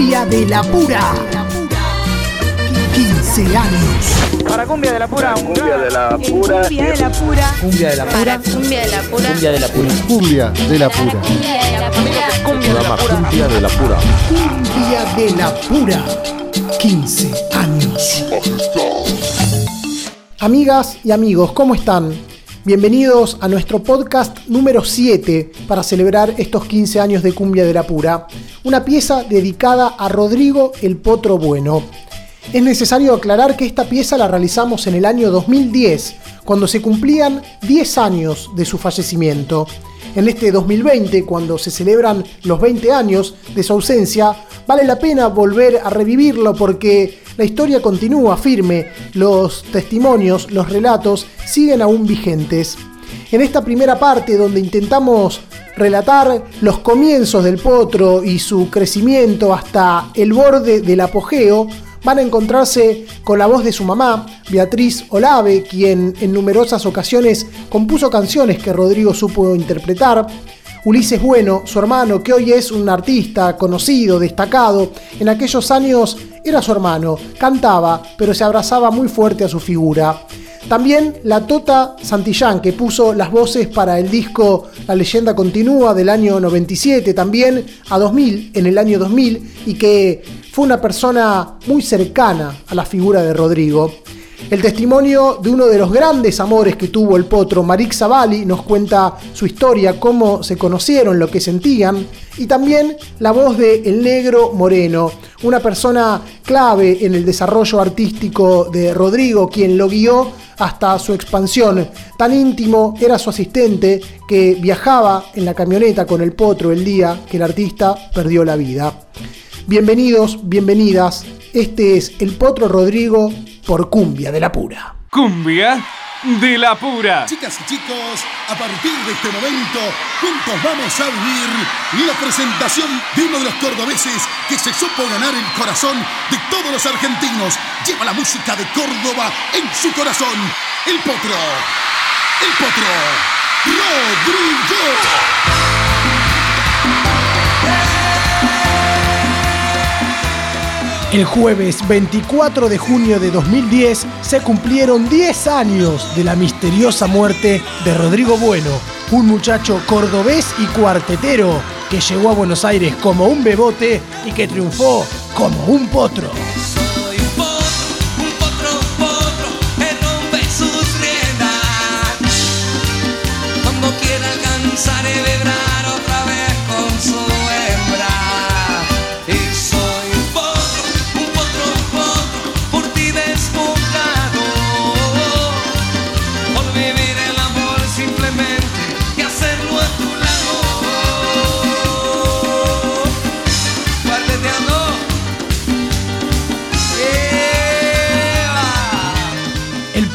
Cumbia de la Pura. 15 años. Para Cumbia de la Pura, Cumbia de la pura. Cumbia de la pura. Cumbia de la Para pura. cumbia de la pura. Cumbia de la pura. Cumbia de la pura. Cumbia de la pura. Cumbia de la Pura. Cumbia de la pura. Cumbia de la Pura. 15 años. Amigas y amigos, ¿cómo están? Bienvenidos a nuestro podcast número 7 para celebrar estos 15 años de Cumbia de la Pura, una pieza dedicada a Rodrigo el Potro Bueno. Es necesario aclarar que esta pieza la realizamos en el año 2010, cuando se cumplían 10 años de su fallecimiento. En este 2020, cuando se celebran los 20 años de su ausencia, vale la pena volver a revivirlo porque la historia continúa firme, los testimonios, los relatos siguen aún vigentes. En esta primera parte donde intentamos relatar los comienzos del potro y su crecimiento hasta el borde del apogeo, van a encontrarse con la voz de su mamá, Beatriz Olave, quien en numerosas ocasiones compuso canciones que Rodrigo supo interpretar, Ulises Bueno, su hermano, que hoy es un artista conocido, destacado, en aquellos años era su hermano, cantaba, pero se abrazaba muy fuerte a su figura. También la Tota Santillán, que puso las voces para el disco La leyenda continúa del año 97, también a 2000, en el año 2000, y que fue una persona muy cercana a la figura de Rodrigo. El testimonio de uno de los grandes amores que tuvo el potro, Marik Zavalli, nos cuenta su historia, cómo se conocieron, lo que sentían, y también la voz de El Negro Moreno, una persona clave en el desarrollo artístico de Rodrigo, quien lo guió hasta su expansión. Tan íntimo era su asistente que viajaba en la camioneta con el potro el día que el artista perdió la vida. Bienvenidos, bienvenidas. Este es El Potro Rodrigo por Cumbia de la Pura. Cumbia de la pura. Chicas y chicos, a partir de este momento, juntos vamos a vivir la presentación de uno de los cordobeses que se supo ganar el corazón de todos los argentinos. Lleva la música de Córdoba en su corazón. El potro. El potro. Rodrigo. El jueves 24 de junio de 2010 se cumplieron 10 años de la misteriosa muerte de Rodrigo Bueno, un muchacho cordobés y cuartetero que llegó a Buenos Aires como un bebote y que triunfó como un potro.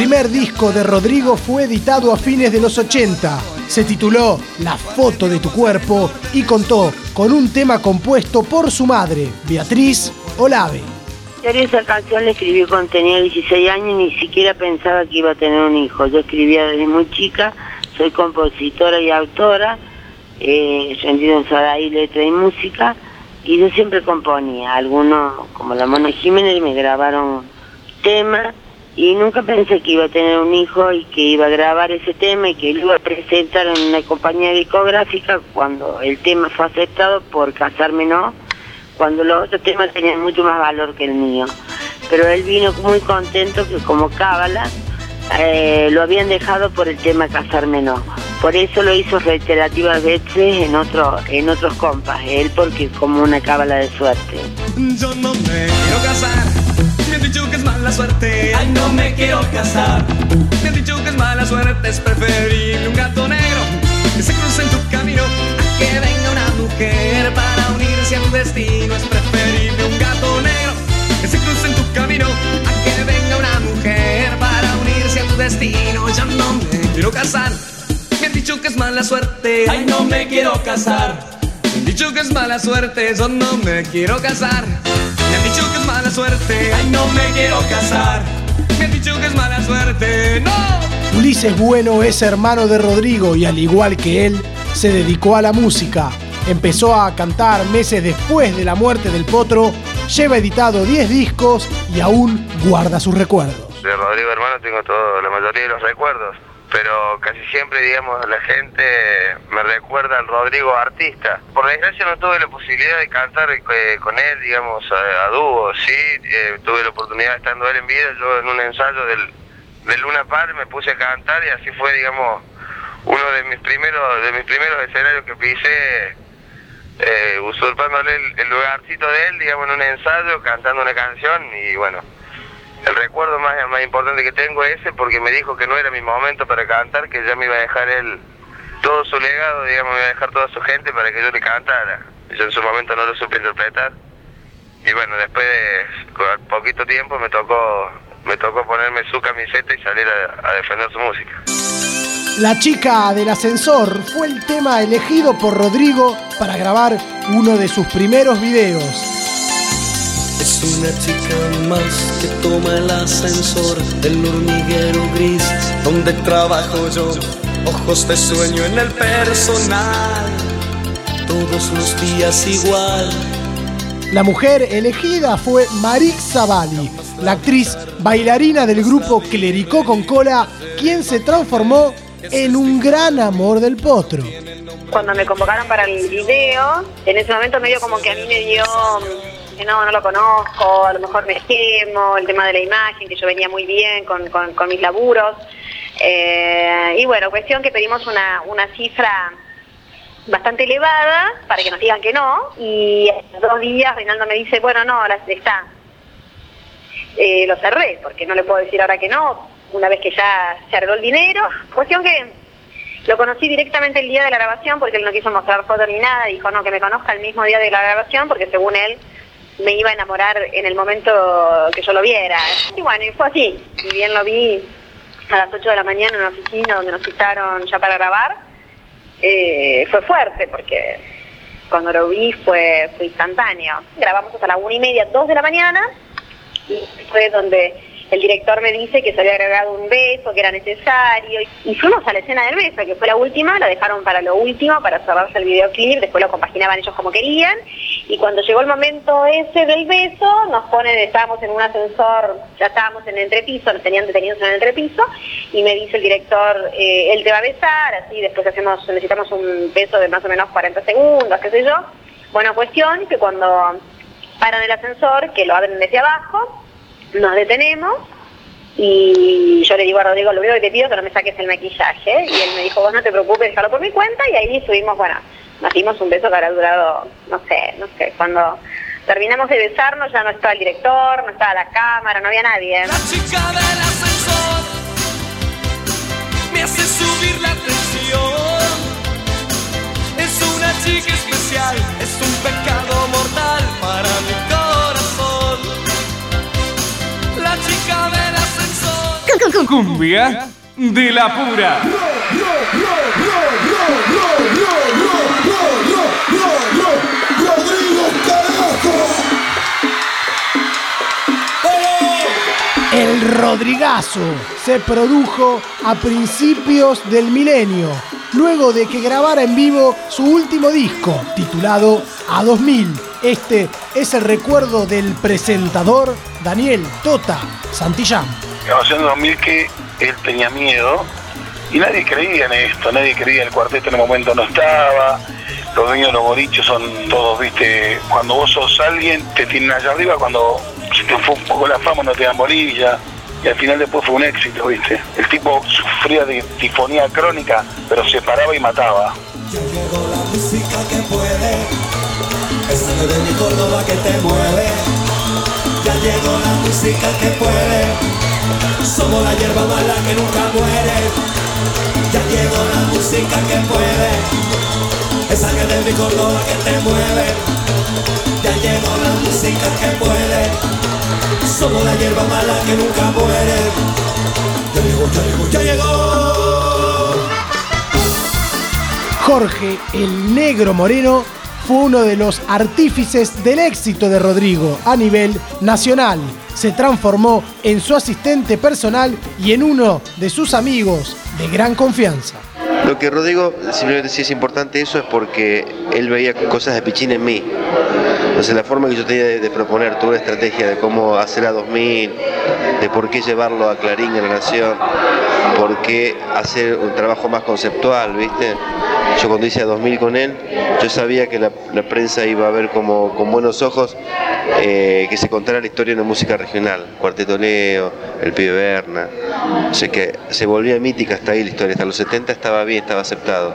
Primer disco de Rodrigo fue editado a fines de los 80. Se tituló La foto de tu cuerpo y contó con un tema compuesto por su madre, Beatriz Olave. Esa canción la escribí cuando tenía 16 años y ni siquiera pensaba que iba a tener un hijo. Yo escribía desde muy chica, soy compositora y autora, eh, rendido en Sadaí, letra y música, y yo siempre componía. Algunos, como la Mona Jiménez, me grabaron temas y nunca pensé que iba a tener un hijo y que iba a grabar ese tema y que lo iba a presentar en una compañía discográfica cuando el tema fue aceptado por Casarme No cuando los otros temas tenían mucho más valor que el mío. Pero él vino muy contento que como cábala eh, lo habían dejado por el tema Casarme No. Por eso lo hizo reiterativas veces en, otro, en otros compas, él porque como una cábala de suerte. Yo no me quiero casar. Dicho que es mala suerte. Ay, no me quiero casar. Me han dicho que es mala suerte. Es preferible un gato negro que se cruce en tu camino a que venga una mujer para unirse a tu destino. Es preferible un gato negro que se cruce en tu camino a que venga una mujer para unirse a tu destino. Yo no me quiero casar. Me han dicho que es mala suerte. Ay, no me quiero casar. Me han dicho que es mala suerte, yo no me quiero casar. Me han dicho que es mala suerte, ay no me quiero casar. Me han dicho que es mala suerte, no. Ulises Bueno es hermano de Rodrigo y al igual que él, se dedicó a la música. empezó a cantar meses después de la muerte del potro, lleva editado 10 discos y aún guarda sus recuerdos. De Rodrigo Hermano tengo todo, la mayoría de los recuerdos, pero casi siempre, digamos, la gente me recuerda al Rodrigo artista. Por desgracia no tuve la posibilidad de cantar eh, con él, digamos, a, dúo, sí, eh, tuve la oportunidad estando él en vida, yo en un ensayo del, del Luna Par me puse a cantar y así fue, digamos, uno de mis primeros de mis primeros escenarios que pisé eh, usurpándole el, lugarcito de él, digamos, en un ensayo, cantando una canción y bueno, el recuerdo más, importante que tengo es ese porque me dijo que no era mi momento para cantar, que ya me iba a dejar él todo su legado, digamos, me iba a dejar toda su gente para que yo le cantara. Yo en su momento no lo supe interpretar. Y bueno, después de poquito tiempo me tocó me tocó ponerme su camiseta y salir a defender su música. La chica del ascensor fue el tema elegido por Rodrigo para grabar uno de sus primeros videos. Es una chica más que toma el ascensor del hormiguero gris donde trabajo yo. Ojos de sueño en el personal, todos los días igual. La mujer elegida fue Marik Zavali, la actriz bailarina del grupo Clericó con Cola, quien se transformó en un gran amor del potro. Cuando me convocaron para el video, en ese momento medio como que a mí me dio no, no lo conozco, a lo mejor me quemo, el tema de la imagen, que yo venía muy bien con, mis laburos. Eh, y bueno, cuestión que pedimos una, una cifra bastante elevada para que nos digan que no. Y dos días Reinaldo me dice, bueno, no, está. Eh, lo cerré, porque no le puedo decir ahora que no, una vez que ya se arregló el dinero. Cuestión que lo conocí directamente el día de la grabación porque él no quiso mostrar fotos ni nada, dijo no, que me conozca el mismo día de la grabación porque según él me iba a enamorar en el momento que yo lo viera. Y bueno, y fue así. Y bien lo vi a las 8 de la mañana en una oficina donde nos citaron ya para grabar. Eh, fue fuerte porque cuando lo vi fue, fue instantáneo. Grabamos hasta las una y media, 2 de la mañana y fue donde el director me dice que se había agregado un beso, que era necesario, y fuimos a la escena del beso, que fue la última, la dejaron para lo último, para cerrarse el videoclip, después lo compaginaban ellos como querían, y cuando llegó el momento ese del beso, nos ponen, estábamos en un ascensor, ya estábamos en el entrepiso, nos tenían detenidos en el entrepiso, y me dice el director, eh, él te va a besar, así, después hacemos, necesitamos un beso de más o menos 40 segundos, qué sé yo. Bueno, cuestión que cuando paran el ascensor, que lo abren desde abajo, nos detenemos y yo le digo a Rodrigo, lo único que te pido que no me saques el maquillaje. Y él me dijo, vos no te preocupes, déjalo por mi cuenta. Y ahí estuvimos, bueno, nos dimos un beso que habrá durado, no sé, no sé, cuando terminamos de besarnos ya no estaba el director, no estaba la cámara, no había nadie. Cumbia de la pura. El Rodrigazo se produjo a principios del milenio, luego de que grabara en vivo su último disco, titulado A 2000. Este es el recuerdo del presentador Daniel Tota Santillán en 2000 que él tenía miedo y nadie creía en esto, nadie creía, el cuarteto en el momento no estaba, los dueños de los bolichos son todos, viste, cuando vos sos alguien te tienen allá arriba, cuando se te fue un poco la fama no te dan bolilla, y al final después fue un éxito, viste. El tipo sufría de tifonía crónica, pero se paraba y mataba. Ya llegó la música que puede, esa de mi Córdoba que te mueve. Ya llegó la música que puede somos la hierba mala que nunca muere. Ya llegó la música que puede. Esa que de mi Córdoba que te mueve. Ya llegó la música que puede. Somos la hierba mala que nunca muere. Ya llegó, ya llegó, ya llegó. Jorge el Negro Moreno fue uno de los artífices del éxito de Rodrigo a nivel nacional. Se transformó en su asistente personal y en uno de sus amigos de gran confianza. Lo que Rodrigo, simplemente si es importante eso, es porque él veía cosas de Pichín en mí. Entonces la forma que yo tenía de, proponer toda una estrategia de cómo hacer a 2000, de por qué llevarlo a Clarín en la Nación, por qué hacer un trabajo más conceptual, ¿viste? Yo cuando hice a 2000 con él, yo sabía que la, la prensa iba a ver como con buenos ojos eh, que se contara la historia de la música regional, Cuarteto Leo, El Pibe Berna, o sea que se volvía mítica hasta ahí la historia, hasta los 70 estaba bien, estaba aceptado.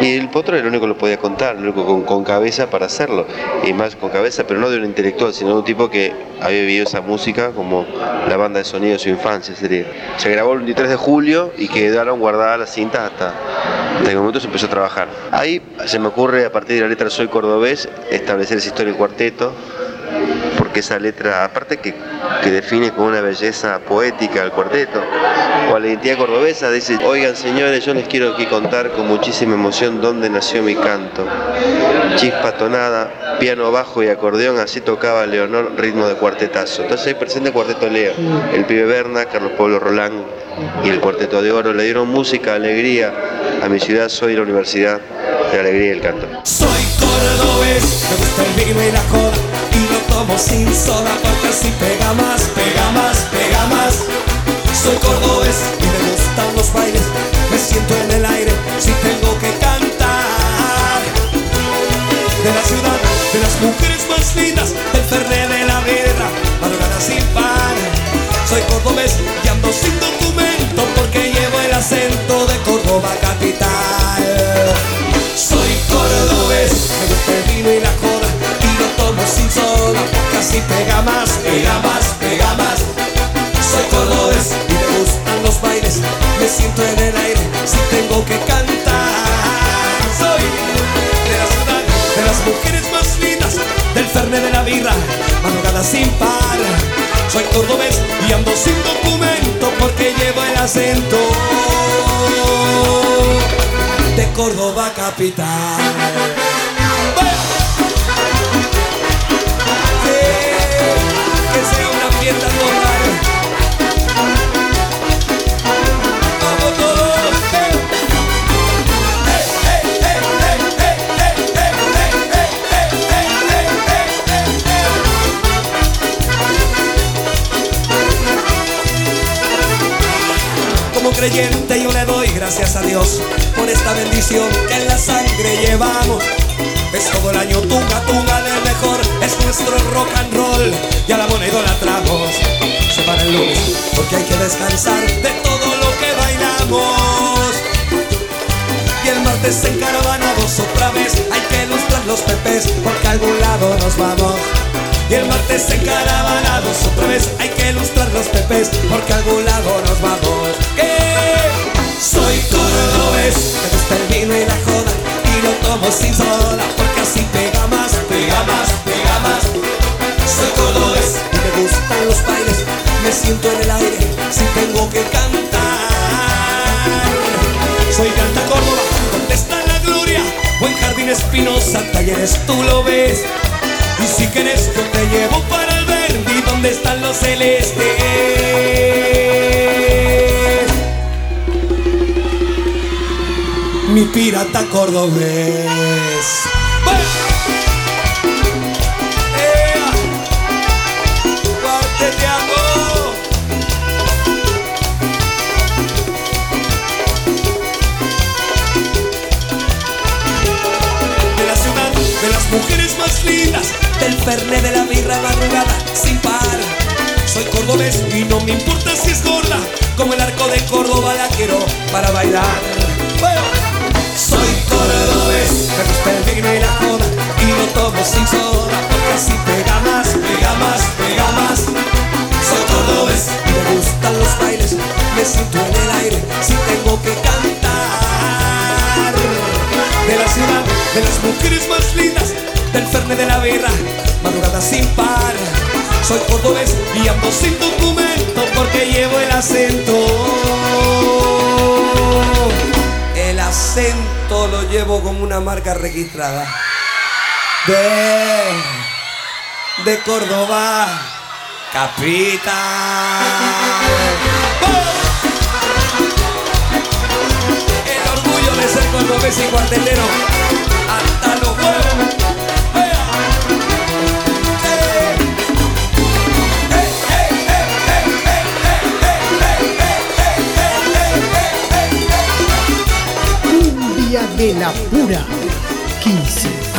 Y el Potro era el único que lo podía contar, el único con, con cabeza para hacerlo, y más con cabeza, pero no de un intelectual, sino de un tipo que había vivido esa música como la banda de sonido de su infancia. sería. Se grabó el 23 de julio y quedaron guardadas las cintas hasta, hasta que momento se empezó a trabajar. Ahí se me ocurre, a partir de la letra Soy Cordobés, establecer esa historia del cuarteto, porque esa letra, aparte que, que define con una belleza poética el cuarteto, o a la identidad cordobesa, dice, oigan señores, yo les quiero aquí contar con muchísima emoción dónde nació mi canto. Chispa tonada, piano bajo y acordeón, así tocaba Leonor, ritmo de cuartetazo. Entonces ahí presente el cuarteto Leo, el pibe Berna, Carlos Pablo Rolán y el cuarteto de oro le dieron música, alegría a mi ciudad, soy la Universidad de la Alegría y el Canto. Soy cordobés, me gusta el vino y la joda Tomo sin soda porque así pega más, pega más, pega más. Soy cordobés y me gustan los bailes Me siento en el aire si tengo que cantar. De la ciudad, de las mujeres más lindas Del fernet de la birra, madrugada sin par Soy cordobés y ando sin documento Porque llevo el acento de Córdoba capital. Soy soda, casi pega más, pega más, pega más. Soy cordobés y me gustan los bailes. Me siento en el aire si tengo que cantar. Soy de la ciudad, de las mujeres más lindas Del fernet de la birra, madrugada sin par. Soy cordobés y ando sin documento Porque llevo el acento de Córdoba capital. sea una fiesta total. Vamos todos. Como creyente yo le doy gracias a Dios por esta bendición que en la sangre llevamos. Es todo el año tunga, tunga del mejor, es nuestro rock and roll y a la moneda idolatramos. Se para el lunes porque hay que descansar de todo lo que bailamos. Y el martes encaravanados otra vez hay que ilustrar los pepes porque a algún lado nos vamos. Y el martes encaravanados otra vez hay que ilustrar los pepes porque a algún lado nos vamos. ¿Qué? Soy cordobés, me gusta el vino y la joda y lo tomo sin soda porque así pega más, pega más, pega más. Soy cordobés y me gustan los bailes, me siento en el aire si tengo que cantar. Soy Canta Córdoba, donde está la gloria? Buen jardín espinosa, talleres tú lo ves. Y si quieres yo te llevo para el Verdi, donde están los celestes. Mi pirata cordobés. De la ciudad, de las mujeres más lindas, del fernet de la birra madrugada sin par. Soy cordobés y no me importa si es gorda, como el arco de Córdoba la quiero para bailar. Cordobés, me gusta el vino y la joda y lo tomo sin soda porque así pega más, pega más, pega más. Soy cordobés me gustan los bailes, me siento en el aire si tengo que cantar de la ciudad, de las mujeres más lindas, del fernet de la birra, madrugada sin par. Soy cordobés y ando sin documento porque llevo el acento. El acento lo llevo como una marca registrada. De, de Córdoba, capital. El orgullo de cordobés y cuartetero hasta los huevos. De la pura. 15 años.